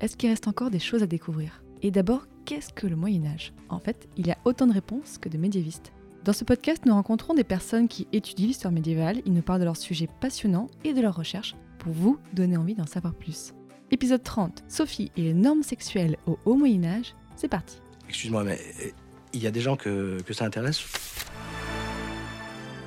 Est-ce qu'il reste encore des choses à découvrir? Et d'abord, qu'est-ce que le Moyen Âge? En fait, il y a autant de réponses que de médiévistes. Dans ce podcast, nous rencontrons des personnes qui étudient l'histoire médiévale, ils nous parlent de leurs sujets passionnants et de leurs recherches pour vous donner envie d'en savoir plus. Épisode 30, Sophie et les normes sexuelles au Haut Moyen Âge, c'est parti. Excuse-moi, mais euh, il y a des gens que, que ça intéresse?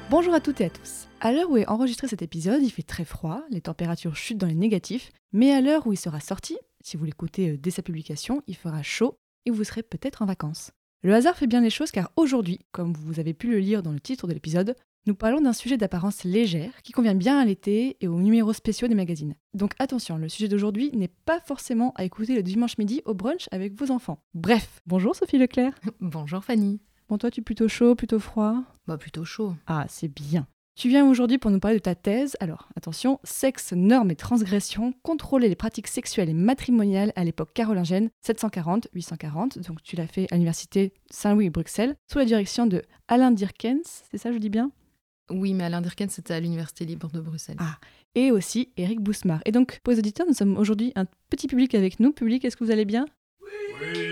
Bonjour à toutes et à tous. À l'heure où est enregistré cet épisode, il fait très froid, les températures chutent dans les négatifs, mais à l'heure où il sera sorti, si vous l'écoutez euh, dès sa publication, il fera chaud et vous serez peut-être en vacances. Le hasard fait bien les choses car aujourd'hui, comme vous avez pu le lire dans le titre de l'épisode, nous parlons d'un sujet d'apparence légère qui convient bien à l'été et aux numéros spéciaux des magazines. Donc attention, le sujet d'aujourd'hui n'est pas forcément à écouter le dimanche midi au brunch avec vos enfants. Bref, bonjour Sophie Leclerc. Bonjour Fanny. Bon, toi, tu es plutôt chaud, plutôt froid? Bah plutôt chaud. Ah, c'est bien. Tu viens aujourd'hui pour nous parler de ta thèse. Alors, attention, sexe, normes et transgressions, contrôler les pratiques sexuelles et matrimoniales à l'époque carolingienne 740-840. Donc, tu l'as fait à l'université Saint-Louis-Bruxelles, sous la direction de Alain Dirkens, c'est ça, je dis bien? Oui, mais Alain Dirkens, c'était à l'Université libre de Bruxelles. Ah, et aussi Eric Bousmar. Et donc, pour les auditeurs, nous sommes aujourd'hui un petit public avec nous. Public, est-ce que vous allez bien? Oui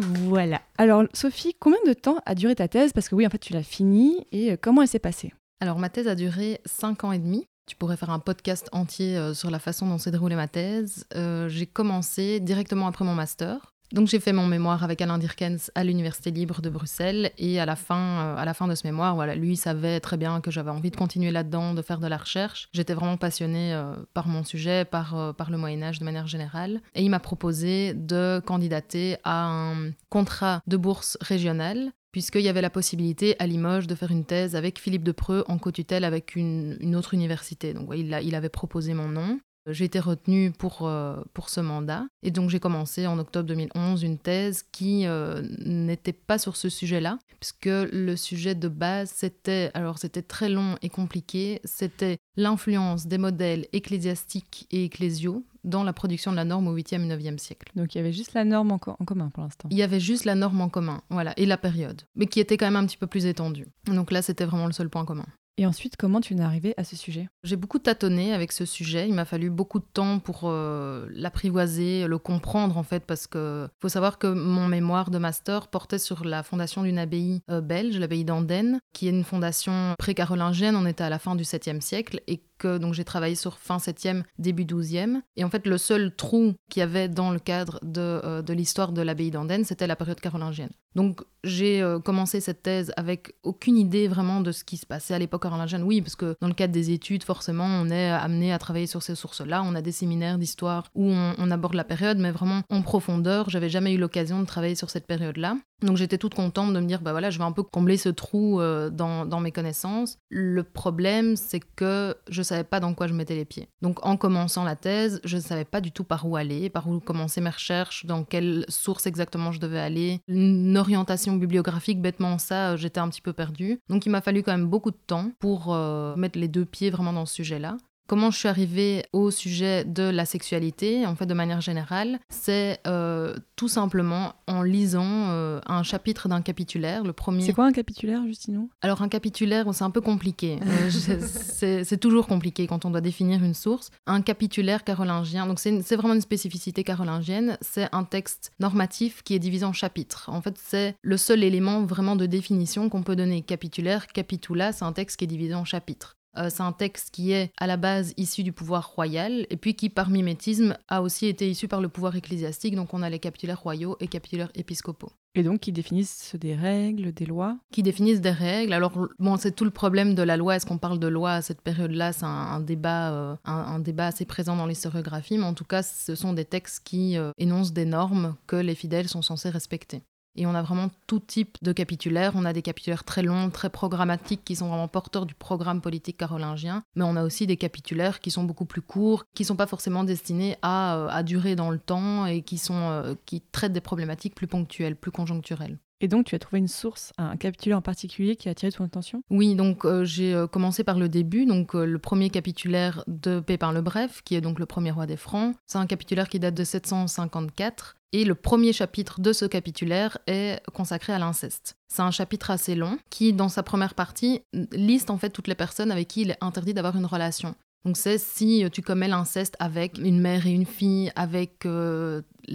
Voilà. Alors, Sophie, combien de temps a duré ta thèse? Parce que oui, en fait, tu l'as finie. Et euh, comment elle s'est passée? Alors, ma thèse a duré 5 ans et demi. Tu pourrais faire un podcast entier euh, sur la façon dont s'est déroulée ma thèse. Euh, j'ai commencé directement après mon master. Donc j'ai fait mon mémoire avec Alain Dirkens à l'Université libre de Bruxelles et à la fin, euh, à la fin de ce mémoire, voilà, lui savait très bien que j'avais envie de continuer là-dedans, de faire de la recherche. J'étais vraiment passionnée euh, par mon sujet, par, euh, par le Moyen Âge de manière générale. Et il m'a proposé de candidater à un contrat de bourse régionale puisqu'il y avait la possibilité à Limoges de faire une thèse avec Philippe de Preux en co-tutelle avec une, une autre université. Donc il, a- il avait proposé mon nom. J'ai été retenue pour, euh, pour ce mandat. Et donc j'ai commencé en octobre 2011 une thèse qui euh, n'était pas sur ce sujet-là, puisque le sujet de base, c'était, alors c'était très long et compliqué, c'était l'influence des modèles ecclésiastiques et ecclésiaux dans la production de la norme au 8e et 9e siècle. Donc, il y avait juste la norme en, co- en commun pour l'instant. Il y avait juste la norme en commun, voilà, et la période, mais qui était quand même un petit peu plus étendue. Donc là, c'était vraiment le seul point commun. Et ensuite, comment tu es arrivée à ce sujet? J'ai beaucoup tâtonné avec ce sujet. Il m'a fallu beaucoup de temps pour euh, l'apprivoiser, le comprendre en fait, parce que faut savoir que mon mémoire de master portait sur la fondation d'une abbaye euh, belge, l'abbaye d'Andenne, qui est une fondation pré-carolingienne. On était à la fin du 7e siècle donc j'ai travaillé sur fin 7e, début 12e. Et en fait, le seul trou qu'il y avait dans le cadre de, euh, de l'histoire de l'abbaye d'Andenne, c'était la période carolingienne. Donc j'ai euh, commencé cette thèse avec aucune idée vraiment de ce qui se passait à l'époque carolingienne. Oui, parce que dans le cadre des études, forcément, on est amené à travailler sur ces sources-là. On a des séminaires d'histoire où on, on aborde la période, mais vraiment en profondeur. J'avais jamais eu l'occasion de travailler sur cette période-là. Donc j'étais toute contente de me dire, bah voilà, je vais un peu combler ce trou euh, dans, dans mes connaissances. Le problème, c'est que je savais pas dans quoi je mettais les pieds. Donc en commençant la thèse, je ne savais pas du tout par où aller, par où commencer mes recherches, dans quelle source exactement je devais aller. Une orientation bibliographique, bêtement ça, euh, j'étais un petit peu perdue. Donc il m'a fallu quand même beaucoup de temps pour euh, mettre les deux pieds vraiment dans ce sujet-là. Comment je suis arrivée au sujet de la sexualité, en fait, de manière générale, c'est euh, tout simplement en lisant euh, un chapitre d'un capitulaire, le premier. C'est quoi un capitulaire, Justinou Alors un capitulaire, c'est un peu compliqué. Euh, c'est toujours compliqué quand on doit définir une source. Un capitulaire carolingien, donc c'est vraiment une spécificité carolingienne, c'est un texte normatif qui est divisé en chapitres. En fait, c'est le seul élément vraiment de définition qu'on peut donner. Capitulaire, capitula, c'est un texte qui est divisé en chapitres. Euh, c'est un texte qui est à la base issu du pouvoir royal et puis qui, par mimétisme, a aussi été issu par le pouvoir ecclésiastique. Donc on a les capitulaires royaux et capitulaires épiscopaux Et donc, qui définissent des règles, des lois? Qui définissent des règles. Alors, bon, c'est tout le problème de la loi. Est-ce qu'on parle de loi à cette période-là? C'est un, un débat, euh, un, un débat assez présent dans l'historiographie, mais en tout cas, ce sont des textes qui euh, énoncent des normes que les fidèles sont censés respecter. Et on a vraiment tout type de capitulaires. On a des capitulaires très longs, très programmatiques, qui sont vraiment porteurs du programme politique carolingien. Mais on a aussi des capitulaires qui sont beaucoup plus courts, qui ne sont pas forcément destinés à, euh, à, durer dans le temps et qui, sont, euh, qui traitent des problématiques plus ponctuelles, plus conjoncturelles. Et donc, tu as trouvé une source, un capitulaire en particulier qui a attiré ton attention? Oui, donc euh, j'ai euh, commencé par le début, donc euh, le premier capitulaire de Pépin le Bref, qui est donc le premier roi des Francs. C'est un capitulaire qui date de 754. Et le premier chapitre de ce capitulaire est consacré à l'inceste. C'est un chapitre assez long qui, dans sa première partie, liste en fait toutes les personnes avec qui il est interdit d'avoir une relation. Donc c'est si tu commets l'inceste avec une mère et une fille, avec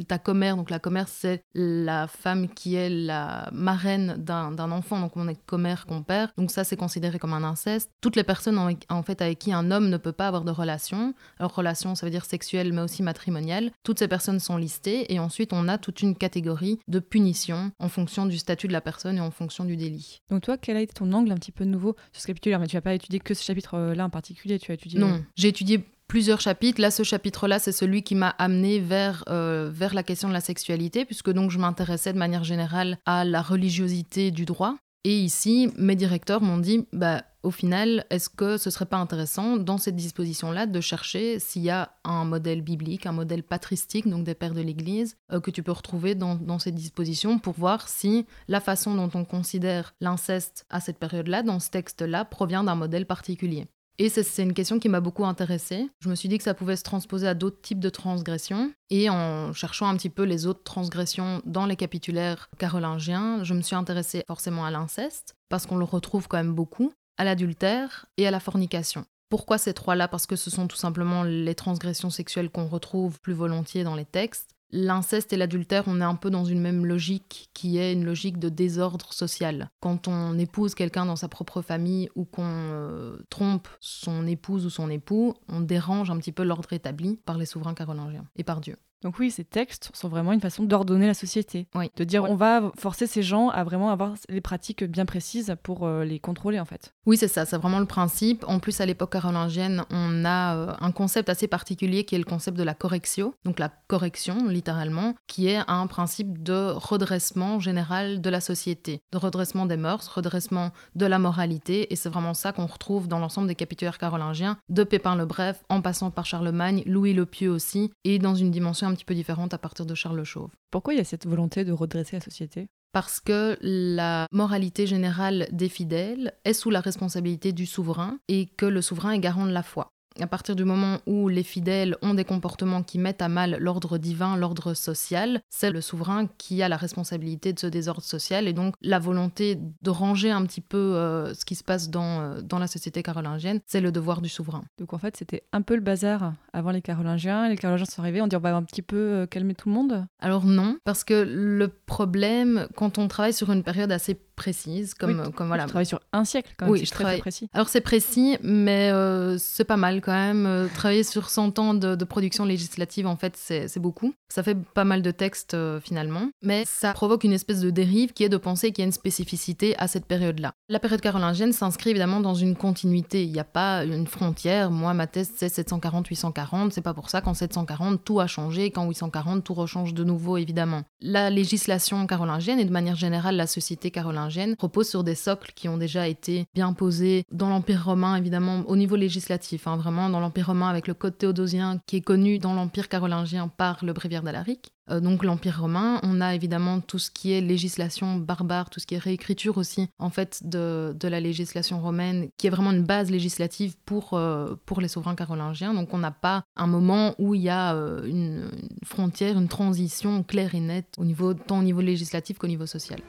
ta commère. Donc la commère, c'est la femme qui est la marraine d'un enfant. Donc on est commère, compère. Donc ça, c'est considéré comme un inceste. Toutes les personnes en, en, fait avec qui un homme ne peut pas avoir de relation. Alors relation, ça veut dire sexuelle, mais aussi matrimoniale. Toutes ces personnes sont listées. Et ensuite, on a toute une catégorie de punitions en fonction du statut de la personne et en fonction du délit. Donc toi, quel a été ton angle un petit peu nouveau sur ce capitulaire? Mais tu n'as pas étudié que ce chapitre-là en particulier. Tu as étudié... Non, j'ai étudié plusieurs chapitres. Là, ce chapitre-là, c'est celui qui m'a amené vers, euh, vers la question de la sexualité, puisque donc je m'intéressais de manière générale à la religiosité du droit. Et ici, mes directeurs m'ont dit, bah, au final, est-ce que ce serait pas intéressant, dans cette disposition-là, de chercher s'il y a un modèle biblique, un modèle patristique, donc des pères de l'Église, euh, que tu peux retrouver dans, dans cette disposition pour voir si la façon dont on considère l'inceste à cette période-là, dans ce texte-là, provient d'un modèle particulier. Et c'est une question qui m'a beaucoup intéressée. Je me suis dit que ça pouvait se transposer à d'autres types de transgressions. Et en cherchant un petit peu les autres transgressions dans les capitulaires carolingiens, je me suis intéressée forcément à l'inceste, parce qu'on le retrouve quand même beaucoup, à l'adultère et à la fornication. Pourquoi ces trois-là? Parce que ce sont tout simplement les transgressions sexuelles qu'on retrouve plus volontiers dans les textes. L'inceste et l'adultère, on est un peu dans une même logique qui est une logique de désordre social. Quand on épouse quelqu'un dans sa propre famille ou qu'on euh, trompe son épouse ou son époux, on dérange un petit peu l'ordre établi par les souverains carolingiens et par Dieu. Donc oui, ces textes sont vraiment une façon d'ordonner la société. Oui. De dire Ouais. on va forcer ces gens à vraiment avoir les pratiques bien précises pour euh, les contrôler en fait. Oui, c'est ça, c'est vraiment le principe. En plus, à l'époque carolingienne, on a euh, un concept assez particulier qui est le concept de la correctio, donc la correction, littéralement, qui est un principe de redressement général de la société, de redressement des mœurs, redressement de la moralité, et c'est vraiment ça qu'on retrouve dans l'ensemble des capitulaires carolingiens, de Pépin le Bref, en passant par Charlemagne, Louis le Pieux aussi, et dans une dimension un petit peu différente à partir de Charles le Chauve. Pourquoi il y a cette volonté de redresser la société? Parce que la moralité générale des fidèles est sous la responsabilité du souverain et que le souverain est garant de la foi. À partir du moment où les fidèles ont des comportements qui mettent à mal l'ordre divin, l'ordre social, c'est le souverain qui a la responsabilité de ce désordre social et donc la volonté de ranger un petit peu euh, ce qui se passe dans, euh, dans la société carolingienne, c'est le devoir du souverain. Donc en fait c'était un peu le bazar avant les Carolingiens. Les Carolingiens sont arrivés, on dit on va un petit peu euh, calmer tout le monde? Alors non, parce que le problème, quand on travaille sur une période assez précise, comme, Oui, comme voilà, Tu travailles sur un siècle quand même, Oui, je très, très travaille- précis. Alors c'est précis, mais euh, c'est pas mal quand même. Euh, travailler sur 100 ans de, de production législative, en fait, c'est c'est beaucoup. Ça fait pas mal de textes euh, finalement, mais ça provoque une espèce de dérive qui est de penser qu'il y a une spécificité à cette période-là. La période carolingienne s'inscrit évidemment dans une continuité. Il n'y a pas une frontière. Moi, ma thèse, c'est 740-840. C'est pas pour ça qu'en 740, tout a changé, qu'en 840, tout rechange de nouveau, évidemment. La législation carolingienne et de manière générale la société carolingienne repose sur des socles qui ont déjà été bien posés dans l'Empire romain, évidemment, au niveau législatif, hein, vraiment dans l'Empire romain avec le Code théodosien qui est connu dans l'Empire carolingien par le Bréviaire d'Alaric. Euh, donc l'Empire romain, on a évidemment tout ce qui est législation barbare, tout ce qui est réécriture aussi, en fait, de, la législation romaine, qui est vraiment une base législative pour, euh, pour les souverains carolingiens. Donc on n'a pas un moment où il y a euh, une, une frontière, une transition claire et nette, au niveau, tant au niveau législatif qu'au niveau social.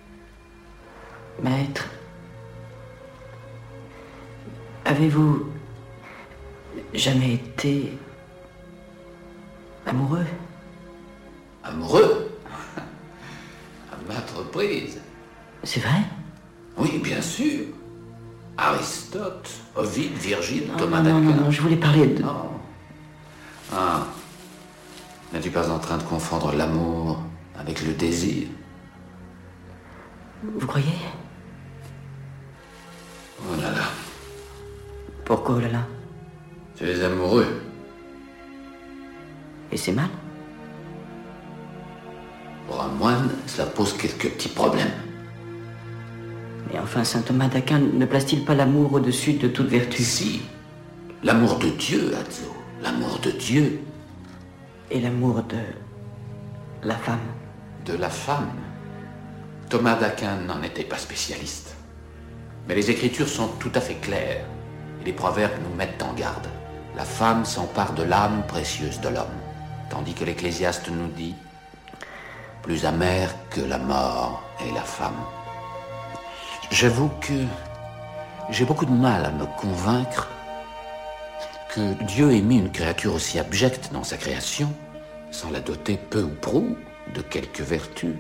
Maître, avez-vous jamais été amoureux? Amoureux? À maintes reprises. C'est vrai? Oui, bien sûr. Aristote, Ovide, Virgile, non, Thomas non, non, non, d'Aquin. non, je voulais parler de... Non. Ah. N'es-tu pas en train de confondre l'amour avec le désir? Vous croyez? Oh là là, Pourquoi, oh là là? Tu es amoureux. Et c'est mal Pour un moine, cela pose quelques petits problèmes. Mais enfin, saint Thomas d'Aquin ne place-t-il pas l'amour au-dessus de toute vertu? Si, l'amour de Dieu, Adzo, l'amour de Dieu. Et l'amour de la femme? De la femme. Thomas d'Aquin n'en était pas spécialiste. Mais les Écritures sont tout à fait claires, et les proverbes nous mettent en garde. La femme s'empare de l'âme précieuse de l'homme, tandis que l'Ecclésiaste nous dit plus amère que la mort est la femme. J'avoue que j'ai beaucoup de mal à me convaincre que Dieu ait mis une créature aussi abjecte dans sa création sans la doter peu ou prou de quelques vertus.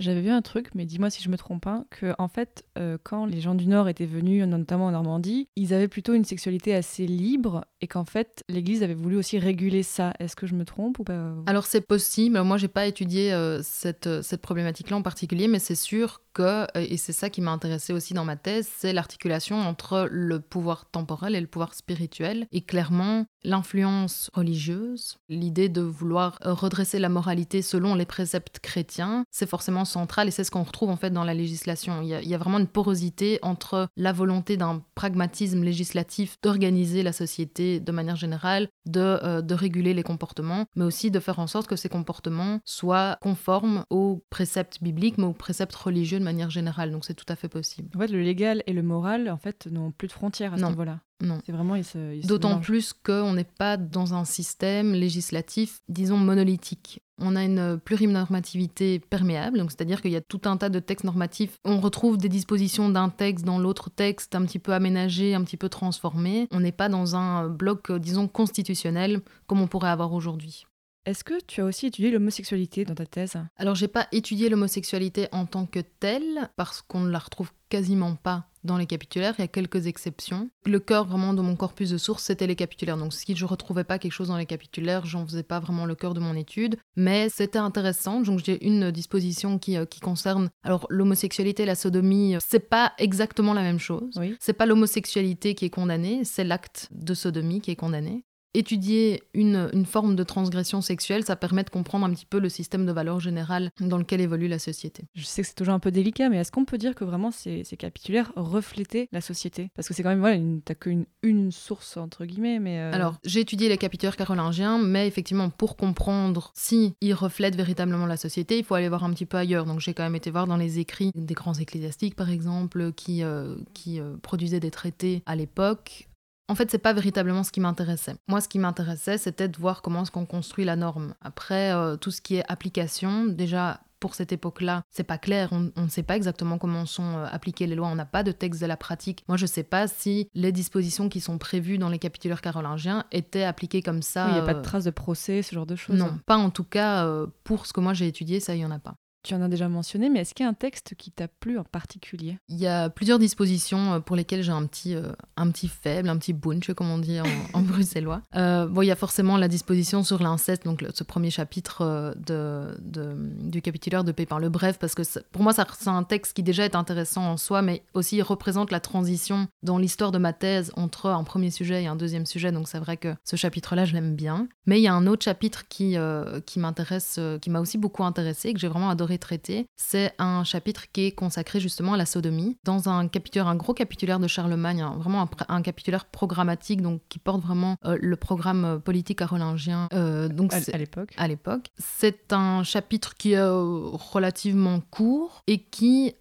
J'avais vu un truc, mais dis-moi si je me trompe pas, que en fait, euh, quand les gens du Nord étaient venus, notamment en Normandie, ils avaient plutôt une sexualité assez libre et qu'en fait, l'Église avait voulu aussi réguler ça. Est-ce que je me trompe ou pas? Alors c'est possible. Moi, j'ai pas étudié euh, cette, cette problématique-là en particulier, mais c'est sûr euh, et c'est ça qui m'a intéressé aussi dans ma thèse, c'est l'articulation entre le pouvoir temporel et le pouvoir spirituel. Et clairement, l'influence religieuse, l'idée de vouloir redresser la moralité selon les préceptes chrétiens, c'est forcément central et c'est ce qu'on retrouve en fait dans la législation. Il y, a, vraiment une porosité entre la volonté d'un pragmatisme législatif d'organiser la société de manière générale, euh, de réguler les comportements, mais aussi de faire en sorte que ces comportements soient conformes aux préceptes bibliques, mais aux préceptes religieux de manière générale. Donc c'est tout à fait possible. En fait, le légal et le moral, en fait, n'ont plus de frontières à ce Non. niveau-là. Non. C'est vraiment, D'autant plus qu'on n'est pas dans un système législatif, disons, monolithique. On a une plurinormativité perméable, donc c'est-à-dire qu'il y a tout un tas de textes normatifs. On retrouve des dispositions d'un texte dans l'autre texte, un petit peu aménagé, un petit peu transformé. On n'est pas dans un bloc, euh, disons, constitutionnel comme on pourrait avoir aujourd'hui. Est-ce que tu as aussi étudié l'homosexualité dans ta thèse? Alors, j'ai pas étudié l'homosexualité en tant que telle, parce qu'on ne la retrouve quasiment pas dans les capitulaires, il y a quelques exceptions. Le cœur vraiment de mon corpus de sources, c'était les capitulaires. Donc si je retrouvais pas quelque chose dans les capitulaires, j'en faisais pas vraiment le cœur de mon étude. Mais c'était intéressant. Donc j'ai une disposition qui, euh, qui concerne alors l'homosexualité, la sodomie. euh, C'est pas exactement la même chose. Oui. C'est pas l'homosexualité qui est condamnée, c'est l'acte de sodomie qui est condamné. Étudier une, une forme de transgression sexuelle, ça permet de comprendre un petit peu le système de valeurs générales dans lequel évolue la société. Je sais que c'est toujours un peu délicat, mais est-ce qu'on peut dire que vraiment ces, ces capitulaires reflétaient la société? Parce que c'est quand même, voilà, t'as qu'une une source, entre guillemets, mais... euh, Alors, j'ai étudié les capitulaires carolingiens, mais effectivement, pour comprendre si ils reflètent véritablement la société, il faut aller voir un petit peu ailleurs. Donc, j'ai quand même été voir dans les écrits des grands ecclésiastiques, par exemple, qui, euh, qui euh, produisaient des traités à l'époque. En fait, c'est pas véritablement ce qui m'intéressait. Moi, ce qui m'intéressait, c'était de voir comment est-ce qu'on construit la norme. Après, euh, tout ce qui est application, déjà, pour cette époque-là, c'est pas clair. On, on ne sait pas exactement comment sont euh, appliquées les lois. On n'a pas de texte de la pratique. Moi, je sais pas si les dispositions qui sont prévues dans les capitulaires carolingiens étaient appliquées comme ça. oui, il n'y a pas de euh, traces de procès, ce genre de choses. Non, pas en tout cas pour ce que moi j'ai étudié, ça, il y en a pas. Tu en as déjà mentionné, mais est-ce qu'il y a un texte qui t'a plu en particulier? Il y a plusieurs dispositions euh, pour lesquelles j'ai un petit, euh, un petit faible, un petit bunch, comme on dit en, en bruxellois. Euh, bon, il y a forcément la disposition sur l'inceste, donc le- ce premier chapitre de, de- du capitulaire de Pépin le Bref, parce que pour moi, c'est un texte qui déjà est intéressant en soi, mais aussi il représente la transition dans l'histoire de ma thèse entre un premier sujet et un deuxième sujet, donc c'est vrai que ce chapitre-là, je l'aime bien. Mais il y a un autre chapitre qui, euh, qui m'intéresse, qui m'a aussi beaucoup intéressé, que j'ai vraiment adoré traiter. C'est un chapitre qui est consacré justement à la sodomie, dans un capitulaire, un gros capitulaire de Charlemagne, hein, vraiment un, capitulaire programmatique, donc qui porte vraiment euh, le programme euh, politique carolingien. Euh, donc à, l'époque à l'époque. C'est un chapitre qui est euh, relativement court et qui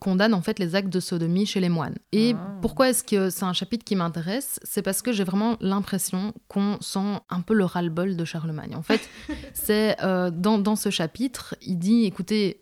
condamne en fait les actes de sodomie chez les moines. Et Ah. pourquoi est-ce que c'est un chapitre qui m'intéresse? C'est parce que j'ai vraiment l'impression qu'on sent un peu le ras-le-bol de Charlemagne. En fait, c'est euh, dans, dans ce chapitre, il dit, écoutez,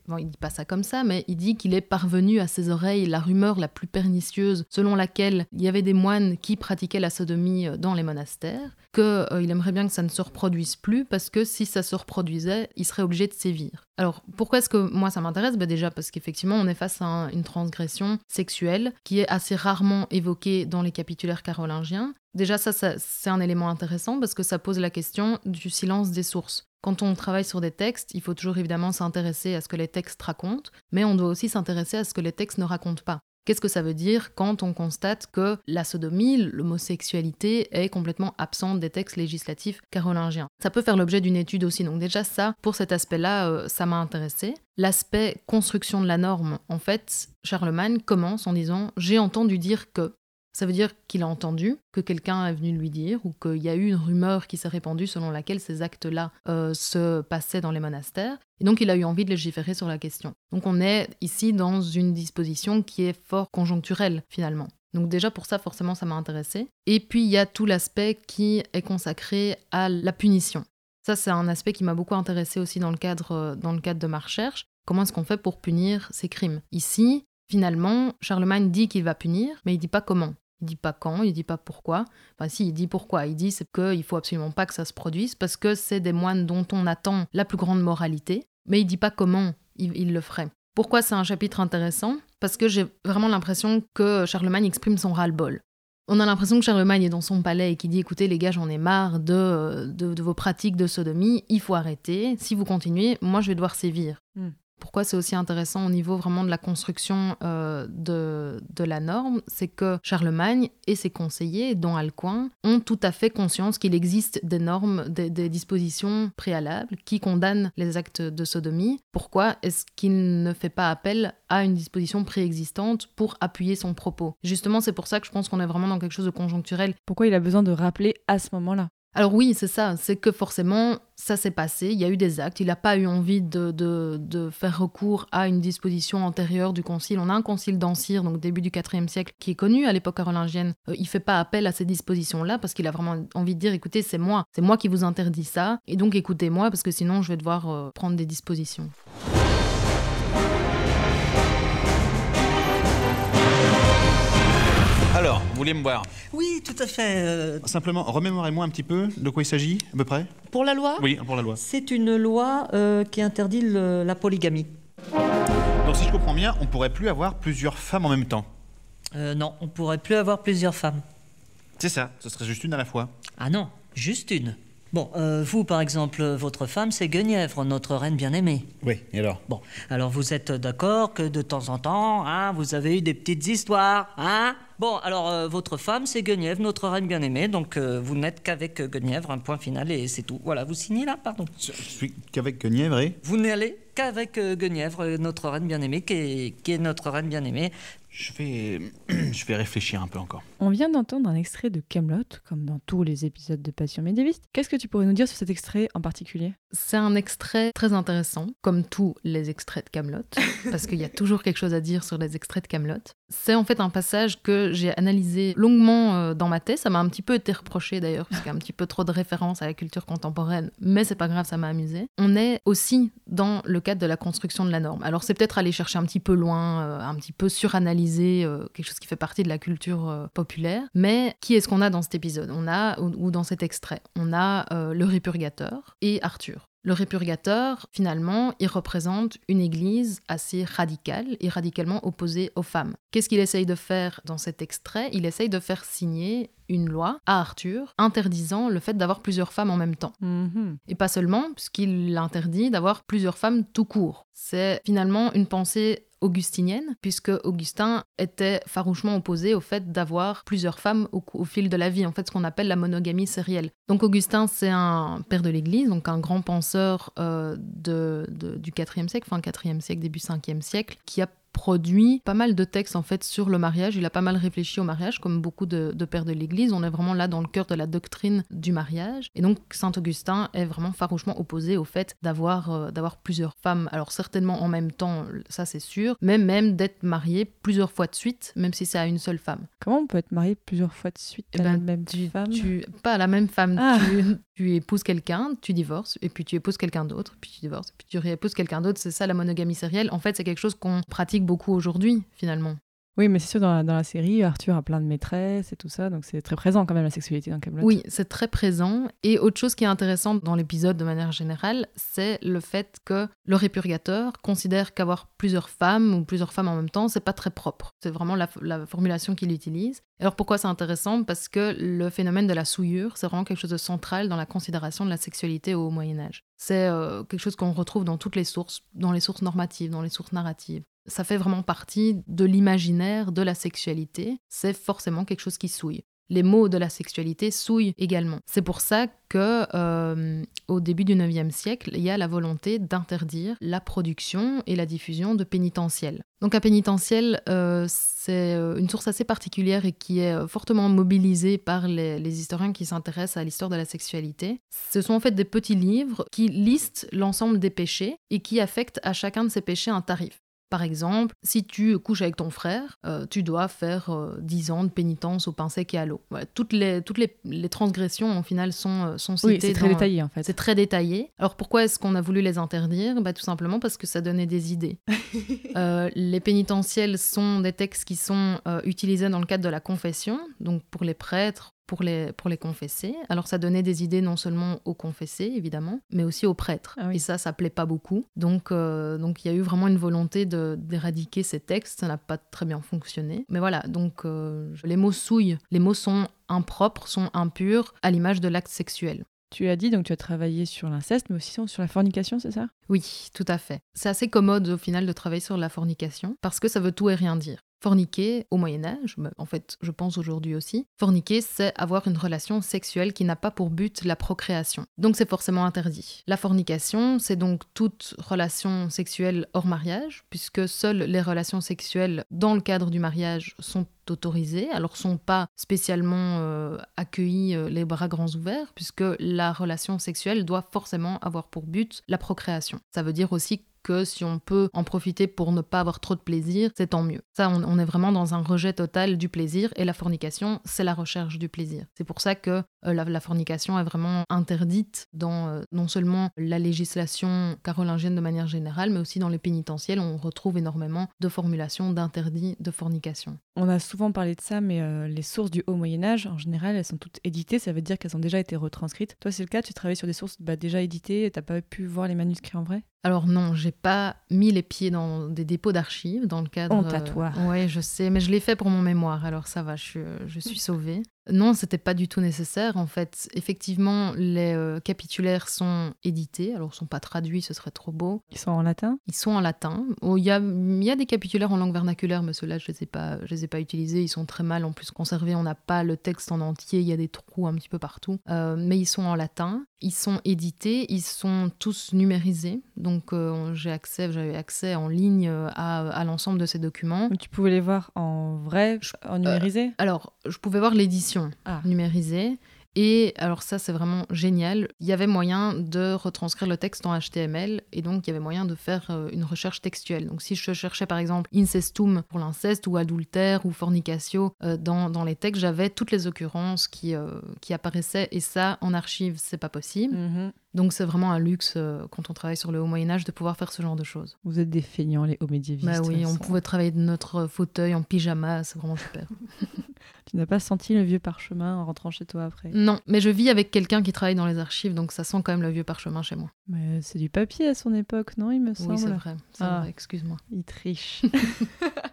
bon, il dit pas ça comme ça, mais il dit qu'il est parvenu à ses oreilles la rumeur la plus pernicieuse selon laquelle il y avait des moines qui pratiquaient la sodomie euh, dans les monastères, qu'il aimerait bien que ça ne se reproduise plus parce que si ça se reproduisait, il serait obligé de sévir. Alors pourquoi est-ce que moi ça m'intéresse? Ben Déjà parce qu'effectivement on est face à un- une transgression sexuelle qui est assez rarement évoquée dans les capitulaires carolingiens. Déjà ça c'est un élément intéressant parce que ça pose la question du silence des sources. Quand on travaille sur des textes, il faut toujours évidemment s'intéresser à ce que les textes racontent, mais on doit aussi s'intéresser à ce que les textes ne racontent pas. Qu'est-ce que ça veut dire quand on constate que la sodomie, l'homosexualité est complètement absente des textes législatifs carolingiens? Ça peut faire l'objet d'une étude aussi. Donc déjà ça, pour cet aspect-là, euh, ça m'a intéressé. L'aspect construction de la norme, en fait, Charlemagne commence en disant j'ai entendu dire que. Ça veut dire qu'il a entendu, que quelqu'un est venu lui dire, ou qu'il y a eu une rumeur qui s'est répandue selon laquelle ces actes-là euh, se passaient dans les monastères. Et donc il a eu envie de légiférer sur la question. Donc on est ici dans une disposition qui est fort conjoncturelle finalement. Donc déjà pour ça forcément ça m'a intéressé. Et puis il y a tout l'aspect qui est consacré à la punition. Ça c'est un aspect qui m'a beaucoup intéressé aussi dans le cadre, euh, dans le cadre de ma recherche. Comment est-ce qu'on fait pour punir ces crimes? Ici, finalement, Charlemagne dit qu'il va punir, mais il dit pas comment. Il dit pas quand, il dit pas pourquoi. Enfin, si, il dit pourquoi. Il dit qu'il faut absolument pas que ça se produise parce que c'est des moines dont on attend la plus grande moralité, mais il dit pas comment il, le ferait. Pourquoi c'est un chapitre intéressant? Parce que j'ai vraiment l'impression que Charlemagne exprime son ras-le-bol. On a l'impression que Charlemagne est dans son palais et qu'il dit écoutez les gars j'en ai marre de, de, vos pratiques de sodomie, il faut arrêter, si vous continuez, moi je vais devoir sévir. Hmm. Pourquoi c'est aussi intéressant au niveau vraiment de la construction euh, de, de, la norme, c'est que Charlemagne et ses conseillers, dont Alcuin, ont tout à fait conscience qu'il existe des normes, des, des, dispositions préalables qui condamnent les actes de sodomie. Pourquoi est-ce qu'il ne fait pas appel à une disposition préexistante pour appuyer son propos? Justement, c'est pour ça que je pense qu'on est vraiment dans quelque chose de conjoncturel. Pourquoi il a besoin de rappeler à ce moment-là? Alors oui, c'est ça, c'est que forcément, ça s'est passé, il y a eu des actes, il n'a pas eu envie de, faire recours à une disposition antérieure du concile. On a un concile d'Ancire, donc début du IVe siècle, qui est connu à l'époque carolingienne. Euh, il fait pas appel à ces dispositions-là parce qu'il a vraiment envie de dire, écoutez, c'est moi, c'est moi qui vous interdis ça, et donc écoutez-moi parce que sinon je vais devoir euh, prendre des dispositions. Voulez me voir Oui, tout à fait. Euh. Simplement, remémorez-moi un petit peu de quoi il s'agit, à peu près Pour la loi Oui, pour la loi. C'est une loi euh, qui interdit la polygamie. Donc, si je comprends bien, on pourrait plus avoir plusieurs femmes en même temps euh, Non, on pourrait plus avoir plusieurs femmes. C'est ça, ce serait juste une à la fois. Ah non, juste une. Bon, euh, vous, par exemple, votre femme, c'est Guenièvre, notre reine bien-aimée. Oui, et alors? Bon, alors vous êtes d'accord que de temps en temps, hein, vous avez eu des petites histoires, hein? Bon, alors euh, votre femme, c'est Guenièvre, notre reine bien-aimée, donc euh, vous n'êtes qu'avec Guenièvre, un point final et c'est tout. Voilà, vous signez là, pardon Je suis qu'avec Guenièvre et? Vous n'allez qu'avec Guenièvre, notre reine bien-aimée, qui qui est notre reine bien-aimée. Je vais, je vais réfléchir un peu encore. On vient d'entendre un extrait de Camelot, comme dans tous les épisodes de Passion médiéviste. Qu'est-ce que tu pourrais nous dire sur cet extrait en particulier? C'est un extrait très intéressant, comme tous les extraits de Camelot, parce qu'il y a toujours quelque chose à dire sur les extraits de Camelot. C'est en fait un passage que j'ai analysé longuement euh, dans ma thèse. Ça m'a un petit peu été reproché d'ailleurs, parce qu'il y a un petit peu trop de références à la culture contemporaine, mais c'est pas grave, ça m'a amusé. On est aussi dans le cadre de la construction de la norme. Alors c'est peut-être aller chercher un petit peu loin, euh, un petit peu suranalyser euh, quelque chose qui fait partie de la culture populaire, mais qui est-ce qu'on a dans cet épisode? On a, ou, dans cet extrait, on a le répurgateur et Arthur. Le répurgateur, finalement, il représente une église assez radicale et radicalement opposée aux femmes. Qu'est-ce qu'il essaye de faire dans cet extrait? Il essaye de faire signer une loi à Arthur interdisant le fait d'avoir plusieurs femmes en même temps. Mm-hmm. Et pas seulement, puisqu'il interdit d'avoir plusieurs femmes tout court. C'est finalement une pensée augustinienne, puisque Augustin était farouchement opposé au fait d'avoir plusieurs femmes au, fil de la vie, en fait ce qu'on appelle la monogamie sérielle. Donc Augustin, c'est un père de l'Église, donc un grand penseur euh, du IVe siècle, fin 4e siècle, début 5e siècle, qui a produit pas mal de textes en fait sur le mariage. Il a pas mal réfléchi au mariage, comme beaucoup de, pères de l'Église. On est vraiment là dans le cœur de la doctrine du mariage. Et donc Saint Augustin est vraiment farouchement opposé au fait d'avoir euh, d'avoir plusieurs femmes. Alors certainement en même temps, ça c'est sûr, mais même d'être marié plusieurs fois de suite, même si c'est à une seule femme. Comment on peut être marié plusieurs fois de suite à eh la ben, même femme? tu, Pas à la même femme. Ah. Tu, tu, épouses quelqu'un, tu divorces, et puis tu épouses quelqu'un d'autre, puis tu divorces, puis tu réépouses quelqu'un d'autre. C'est ça la monogamie sérielle. En fait, c'est quelque chose qu'on pratique beaucoup aujourd'hui, finalement. Oui, mais c'est sûr, dans la, série, Arthur a plein de maîtresses et tout ça, donc c'est très présent quand même la sexualité dans Camelot. Oui, c'est très présent. Et autre chose qui est intéressante dans l'épisode de manière générale, c'est le fait que le répurgateur considère qu'avoir plusieurs femmes ou plusieurs femmes en même temps, c'est pas très propre. C'est vraiment la, la formulation qu'il utilise. Alors pourquoi c'est intéressant? Parce que le phénomène de la souillure, c'est vraiment quelque chose de central dans la considération de la sexualité au Moyen Âge. C'est euh, quelque chose qu'on retrouve dans toutes les sources, dans les sources normatives, dans les sources narratives. Ça fait vraiment partie de l'imaginaire de la sexualité. C'est forcément quelque chose qui souille les mots de la sexualité souillent également. C'est pour ça que euh, au début du IXe siècle, il y a la volonté d'interdire la production et la diffusion de pénitentiels. Donc un pénitentiel, euh, c'est euh, une source assez particulière et qui est fortement mobilisée par les, les historiens qui s'intéressent à l'histoire de la sexualité. Ce sont en fait des petits livres qui listent l'ensemble des péchés et qui affectent à chacun de ces péchés un tarif. Par exemple, si tu couches avec ton frère, euh, tu dois faire 10 euh, ans de pénitence au pain sec et à l'eau. toutes les, toutes les, transgressions, au final, sont, euh, sont citées. Oui, c'est très détaillé, en fait. C'est très détaillé. Alors, pourquoi est-ce qu'on a voulu les interdire? Bah, Tout simplement parce que ça donnait des idées. les pénitentiels sont des textes qui sont utilisés dans le cadre de la confession, donc pour les prêtres pour les, pour les confesser. Alors ça donnait des idées non seulement aux confessés, évidemment, mais aussi aux prêtres. Ah Et ça, ça plaît pas beaucoup. Donc euh, donc il y a eu vraiment une volonté d'éradiquer ces textes. Ça n'a pas très bien fonctionné. Mais voilà, donc euh, les mots souillent. Les mots sont impropres, sont impurs, à l'image de l'acte sexuel. Tu as dit donc tu as travaillé sur l'inceste, mais aussi sur la fornication, c'est ça? Oui, tout à fait. C'est assez commode au final de travailler sur la fornication parce que ça veut tout et rien dire. Forniquer au Moyen Âge, en fait je pense aujourd'hui aussi, forniquer c'est avoir une relation sexuelle qui n'a pas pour but la procréation. Donc c'est forcément interdit. La fornication c'est donc toute relation sexuelle hors mariage, puisque seules les relations sexuelles dans le cadre du mariage sont autorisées, alors sont pas spécialement euh, euh, les bras grands ouverts, puisque la relation sexuelle doit forcément avoir pour but la procréation. Ça veut dire aussi que si on peut en profiter pour ne pas avoir trop de plaisir, c'est tant mieux. Ça, on, est vraiment dans un rejet total du plaisir et la fornication, c'est la recherche du plaisir. C'est pour ça que euh, la, fornication est vraiment interdite dans euh, non seulement la législation carolingienne de manière générale, mais aussi dans les pénitentiels, on retrouve énormément de formulations d'interdit de fornication. On a souvent parlé de ça, mais euh, les sources du Haut Moyen Âge, en général, elles sont toutes éditées, ça veut dire qu'elles ont déjà été retranscrites. Toi, c'est le cas, tu travailles sur des sources bah, déjà éditées, t'as pas pu voir les manuscrits en vrai? Alors non, j'ai pas mis les pieds dans des dépôts d'archives dans le cadre. Honte à toi. ouais, je sais, mais je l'ai fait pour mon mémoire, alors ça va, je, je suis sauvée. Non, c'était pas du tout nécessaire. En fait, effectivement, les euh, capitulaires sont édités. Alors, ils sont pas traduits, ce serait trop beau. Ils sont en latin? Ils sont en latin. Oh, il y, a, y, a, des capitulaires en langue vernaculaire, mais ceux-là, je les ai pas, je les ai pas utilisés. Ils sont très mal en plus conservés. On n'a pas le texte en entier. Il y a des trous un petit peu partout. Euh, mais ils sont en latin. Ils sont édités. Ils sont tous numérisés. Donc, euh, j'ai accès, j'avais accès en ligne à, à l'ensemble de ces documents. tu pouvais les voir en vrai, en numérisé? Alors, je pouvais voir l'édition ah. numérisée. Et alors ça, c'est vraiment génial. Il y avait moyen de retranscrire le texte en HTML et donc il y avait moyen de faire euh, une recherche textuelle. Donc si je cherchais par exemple incestum pour l'inceste ou adultère ou fornicatio euh, dans, dans, les textes, j'avais toutes les occurrences qui, euh, qui apparaissaient et ça en archive, c'est pas possible. Mhm. Donc c'est vraiment un luxe quand on travaille sur le haut Moyen Âge de pouvoir faire ce genre de choses. Vous êtes des feignants les hauts médiévistes. Bah oui, on pouvait travailler de notre fauteuil en pyjama, c'est vraiment super. Tu n'as pas senti le vieux parchemin en rentrant chez toi après? Non, mais je vis avec quelqu'un qui travaille dans les archives, donc ça sent quand même le vieux parchemin chez moi. Mais c'est du papier à son époque, non Il me semble? Oui, c'est vrai. Ah. vrai excuse-moi. Il triche.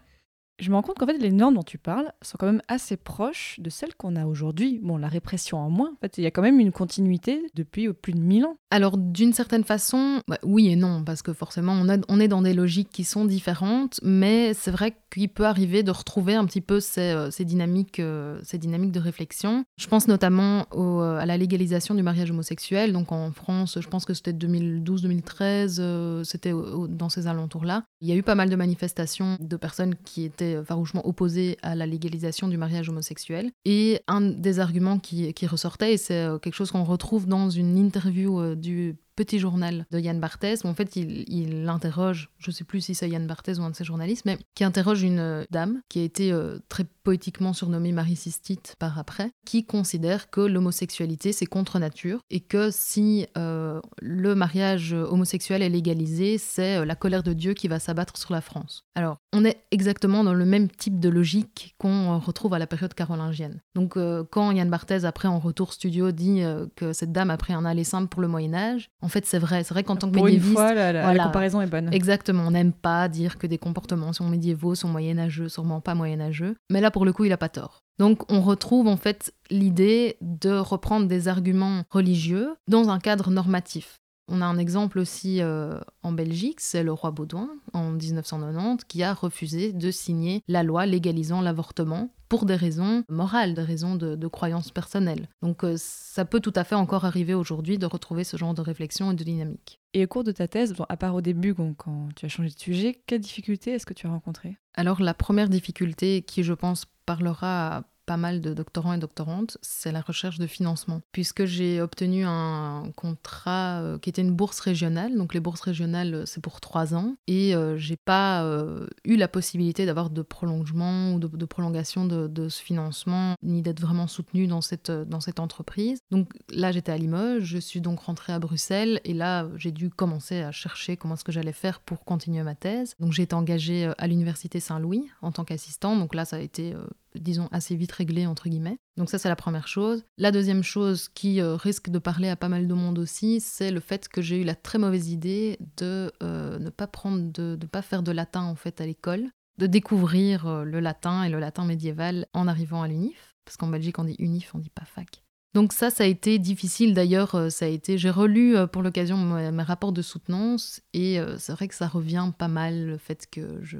Je me rends compte qu'en fait, les normes dont tu parles sont quand même assez proches de celles qu'on a aujourd'hui. Bon, la répression en moins, en fait, il y a quand même une continuité depuis plus de 1000 ans. Alors, d'une certaine façon, bah, oui et non, parce que forcément, on, est dans des logiques qui sont différentes, mais c'est vrai qu'il peut arriver de retrouver un petit peu ces, euh, dynamiques, euh, ces dynamiques de réflexion. Je pense notamment euh, à la légalisation du mariage homosexuel. Donc, en France, je pense que c'était 2012-2013, c'était dans ces alentours-là. Il y a eu pas mal de manifestations de personnes qui étaient farouchement opposé à la légalisation du mariage homosexuel. Et un des arguments qui, ressortait, et c'est euh, quelque chose qu'on retrouve dans une interview euh, du petit journal de Yann Barthès, où en fait il, interroge, je sais plus si c'est Yann Barthès ou un de ses journalistes, mais qui interroge une euh, dame qui a été très poétiquement surnommée Marie Cystite par après, qui considère que l'homosexualité c'est contre nature et que si euh, le mariage homosexuel est légalisé, c'est la colère de Dieu qui va s'abattre sur la France. Alors on est exactement dans le même type de logique qu'on retrouve à la période carolingienne. Donc quand Yann Barthès après en retour studio dit que cette dame a pris un aller simple pour le Moyen Âge, en fait, c'est vrai. C'est vrai qu'en tant que Pour médiéviste. Une fois, la, comparaison est bonne. Exactement. On n'aime pas dire que des comportements sont médiévaux, sont moyenâgeux, sûrement pas moyenâgeux. Mais là, pour le coup, il a pas tort. Donc, on retrouve en fait l'idée de reprendre des arguments religieux dans un cadre normatif. On a un exemple aussi euh, en Belgique, c'est le roi Baudouin en 1990 qui a refusé de signer la loi légalisant l'avortement pour des raisons morales, des raisons de, de croyances personnelles. Donc euh, ça peut tout à fait encore arriver aujourd'hui de retrouver ce genre de réflexion et de dynamique. Et au cours de ta thèse, bon, à part au début, quand tu as changé de sujet, quelles difficultés est-ce que tu as rencontrées? Alors la première difficulté qui, je pense, parlera pas mal de doctorants et doctorantes, c'est la recherche de financement. Puisque j'ai obtenu un contrat euh, qui était une bourse régionale, donc les bourses régionales, euh, c'est pour trois ans, et euh, j'ai pas euh, eu la possibilité d'avoir de prolongement ou de, prolongation de, ce financement, ni d'être vraiment soutenue dans cette, dans cette entreprise. Donc là, j'étais à Limoges, je suis donc rentrée à Bruxelles, et là, j'ai dû commencer à chercher comment est-ce que j'allais faire pour continuer ma thèse. Donc j'ai été engagée à l'Université Saint-Louis en tant qu'assistant, donc là, ça a été... disons, assez vite réglé, entre guillemets. Donc ça, c'est la première chose. La deuxième chose qui euh, risque de parler à pas mal de monde aussi, c'est le fait que j'ai eu la très mauvaise idée de euh, ne pas prendre, de ne pas faire de latin, en fait, à l'école, de découvrir euh, le latin et le latin médiéval en arrivant à l'UNIF. Parce qu'en Belgique, on dit UNIF, on dit pas fac. Donc ça, ça a été difficile. D'ailleurs, euh, ça a été. J'ai relu euh, pour l'occasion mes, rapports de soutenance et euh, c'est vrai que ça revient pas mal le fait que je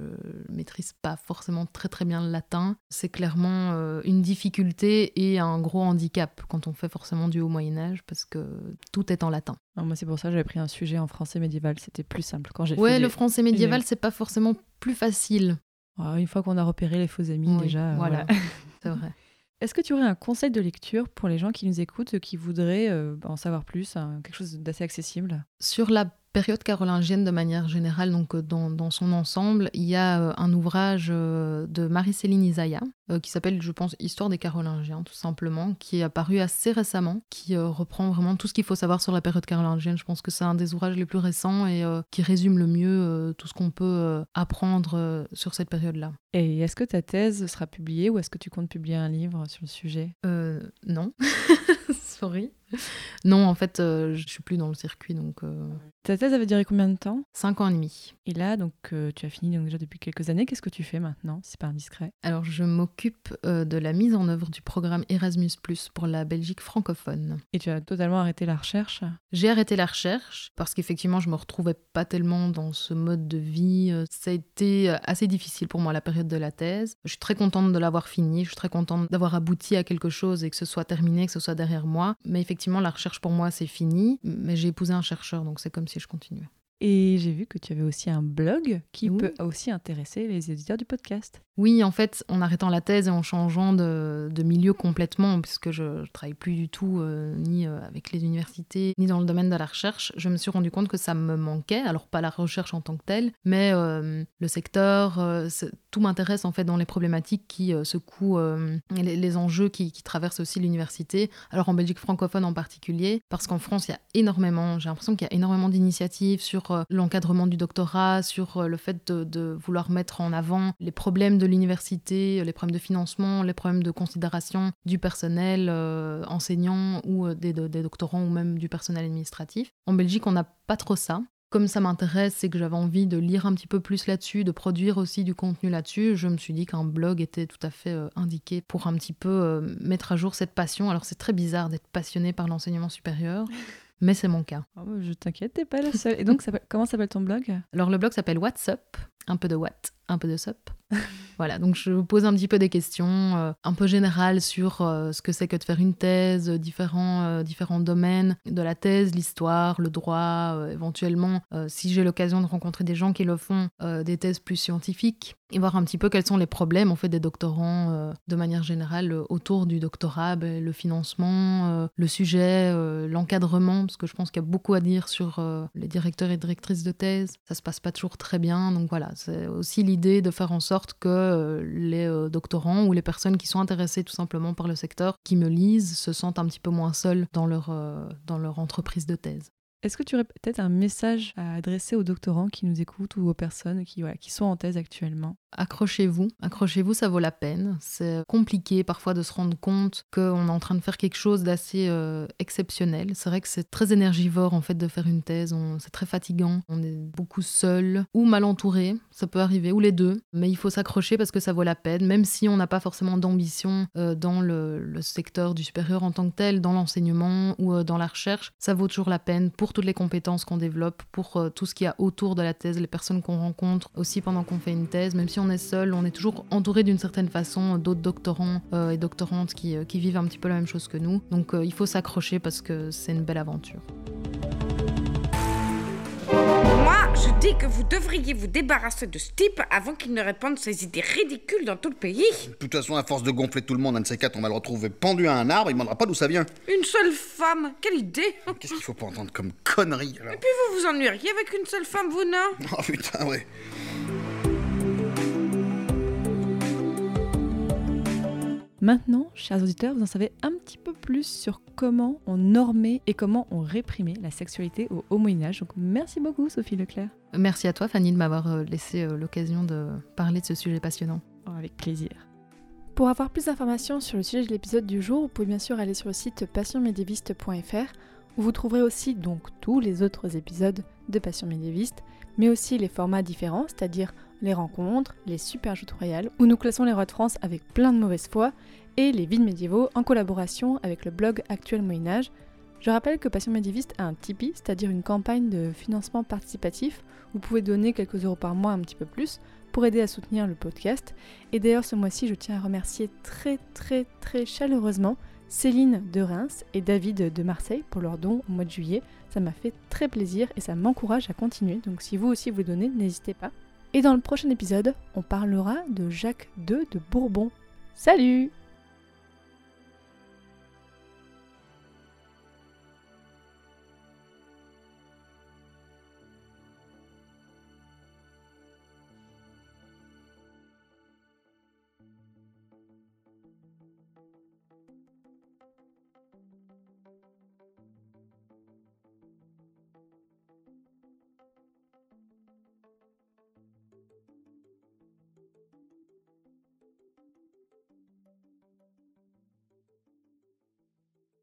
maîtrise pas forcément très très bien le latin. C'est clairement une difficulté et un gros handicap quand on fait forcément du haut Moyen Âge parce que tout est en latin. Moi, c'est pour ça que j'avais pris un sujet en français médiéval. C'était plus simple. Quand j'ai Ouais, fait le des- français médiéval, c'est pas forcément plus facile. Ah, Une fois qu'on a repéré les faux amis, Oui, déjà. voilà, c'est vrai. Est-ce que tu aurais un conseil de lecture pour les gens qui nous écoutent, qui voudraient euh, en savoir plus, hein, quelque chose d'assez accessible? Sur la période carolingienne de manière générale, donc euh, dans, dans son ensemble, il y a euh, un ouvrage euh, de Marie-Céline Isaiah qui s'appelle, je pense, Histoire des Carolingiens, tout simplement, qui est apparu assez récemment, qui reprend vraiment tout ce qu'il faut savoir sur la période carolingienne. Je pense que c'est un des ouvrages les plus récents et qui résume le mieux tout ce qu'on peut apprendre sur cette période-là. Et est-ce que ta thèse sera publiée ou est-ce que tu comptes publier un livre sur le sujet? Euh, non. Sorry. Non, en fait, euh, je suis plus dans le circuit, donc euh, Ta thèse avait duré combien de temps? cinq ans et demi. Et là, donc, euh, tu as fini donc, déjà depuis quelques années. Qu'est-ce que tu fais maintenant, si c'est pas indiscret Alors, je m'occupe euh, de la mise en œuvre du programme Erasmus, pour la Belgique francophone. Et tu as totalement arrêté la recherche? J'ai arrêté la recherche parce qu'effectivement, je me retrouvais pas tellement dans ce mode de vie. Ça a été assez difficile pour moi la période de la thèse. Je suis très contente de l'avoir fini. Je suis très contente d'avoir abouti à quelque chose et que ce soit terminé, que ce soit derrière moi. Mais effectivement, la recherche pour moi, c'est fini. Mais j'ai épousé un chercheur, donc c'est comme si je continuais. Et j'ai vu que tu avais aussi un blog qui Oui. peut aussi intéresser les éditeurs du podcast. Oui, en fait, en arrêtant la thèse et en changeant de, milieu complètement, puisque je ne travaille plus du tout euh, ni euh, avec les universités, ni dans le domaine de la recherche, je me suis rendu compte que ça me manquait. Alors, pas la recherche en tant que telle, mais euh, le secteur, tout m'intéresse en fait dans les problématiques qui secouent les, les enjeux qui, traversent aussi l'université. Alors, en Belgique francophone en particulier, parce qu'en France, il y a énormément, j'ai l'impression qu'il y a énormément d'initiatives sur l'encadrement du doctorat, sur le fait de vouloir mettre en avant les problèmes de l'université, les problèmes de financement, les problèmes de considération du personnel euh, enseignant ou euh, des, des doctorants ou même du personnel administratif. En Belgique, on n'a pas trop ça. Comme ça m'intéresse et que j'avais envie de lire un petit peu plus là-dessus, de produire aussi du contenu là-dessus, je me suis dit qu'un blog était tout à fait euh, indiqué pour un petit peu euh, mettre à jour cette passion. Alors c'est très bizarre d'être passionné par l'enseignement supérieur, mais c'est mon cas. Oh, je t'inquiète, t'es pas la seule. Et donc, comment s'appelle ton blog? Alors le blog s'appelle What's Up, un peu de what, un peu de sup. voilà, donc je vous pose un petit peu des questions euh, un peu générales sur euh, ce que c'est que de faire une thèse, euh, différents, différents domaines de la thèse, l'histoire, le droit, éventuellement, si j'ai l'occasion de rencontrer des gens qui le font, des thèses plus scientifiques, et voir un petit peu quels sont les problèmes en fait des doctorants de manière générale autour du doctorat, ben, le financement, le sujet, l'encadrement, parce que je pense qu'il y a beaucoup à dire sur les directeurs et directrices de thèse. Ça se passe pas toujours très bien, donc voilà, c'est aussi l'idée de faire en sorte que euh, les euh, doctorants ou les personnes qui sont intéressées tout simplement par le secteur, qui me lisent, se sentent un petit peu moins seuls dans leur, euh, dans leur entreprise de thèse. Est-ce que tu aurais peut-être un message à adresser aux doctorants qui nous écoutent ou aux personnes qui, voilà, qui sont en thèse actuellement? Accrochez-vous, accrochez-vous, ça vaut la peine. C'est compliqué parfois de se rendre compte qu'on est en train de faire quelque chose d'assez euh, exceptionnel. C'est vrai que c'est très énergivore en fait de faire une thèse, c'est très fatigant, on est beaucoup seul ou mal entouré, ça peut arriver, ou les deux. Mais il faut s'accrocher parce que ça vaut la peine, même si on n'a pas forcément d'ambition euh, dans le, le secteur du supérieur en tant que tel, dans l'enseignement ou euh, dans la recherche, ça vaut toujours la peine pour toutes les compétences qu'on développe, pour euh, tout ce qu'il y a autour de la thèse, les personnes qu'on rencontre aussi pendant qu'on fait une thèse. Même si on est seul, on est toujours entouré d'une certaine façon d'autres doctorants euh, et doctorantes qui, qui, vivent un petit peu la même chose que nous. Donc il faut s'accrocher parce que c'est une belle aventure. Dis que vous devriez vous débarrasser de ce type avant qu'il ne répande ses idées ridicules dans tout le pays. De toute façon, à force de gonfler tout le monde, un de ces quatre, on va le retrouver pendu à un arbre, il ne demandera pas d'où ça vient. Une seule femme Quelle idée Qu'est-ce qu'il faut pas entendre comme connerie alors Et puis vous vous ennuieriez avec une seule femme, vous, non? Oh putain, ouais. Maintenant, chers auditeurs, vous en savez un petit peu plus sur comment on normait et comment on réprimait la sexualité au haut Moyen Âge. Donc merci beaucoup Sophie Leclerc. Merci à toi Fanny de m'avoir euh, laissé euh, l'occasion de parler de ce sujet passionnant. Oh, avec plaisir. Pour avoir plus d'informations sur le sujet de l'épisode du jour, vous pouvez bien sûr aller sur le site passionmédiéviste.fr où vous trouverez aussi donc tous les autres épisodes de Passion médiéviste, mais aussi les formats différents, c'est-à-dire les rencontres, les super joutes royales, où nous classons les rois de France avec plein de mauvaise foi, et les vides médiévaux en collaboration avec le blog Actuel Moyen-Âge. Je rappelle que Passion médiéviste a un Tipeee, c'est-à-dire une campagne de financement participatif. Vous pouvez donner quelques euros par mois, un petit peu plus, pour aider à soutenir le podcast. Et d'ailleurs, ce mois-ci, je tiens à remercier très très très chaleureusement Céline de Reims et David de Marseille pour leur don au mois de juillet. Ça m'a fait très plaisir et ça m'encourage à continuer. Donc si vous aussi vous donnez, n'hésitez pas. Et dans le prochain épisode, on parlera de Jacques II de Bourbon. Salut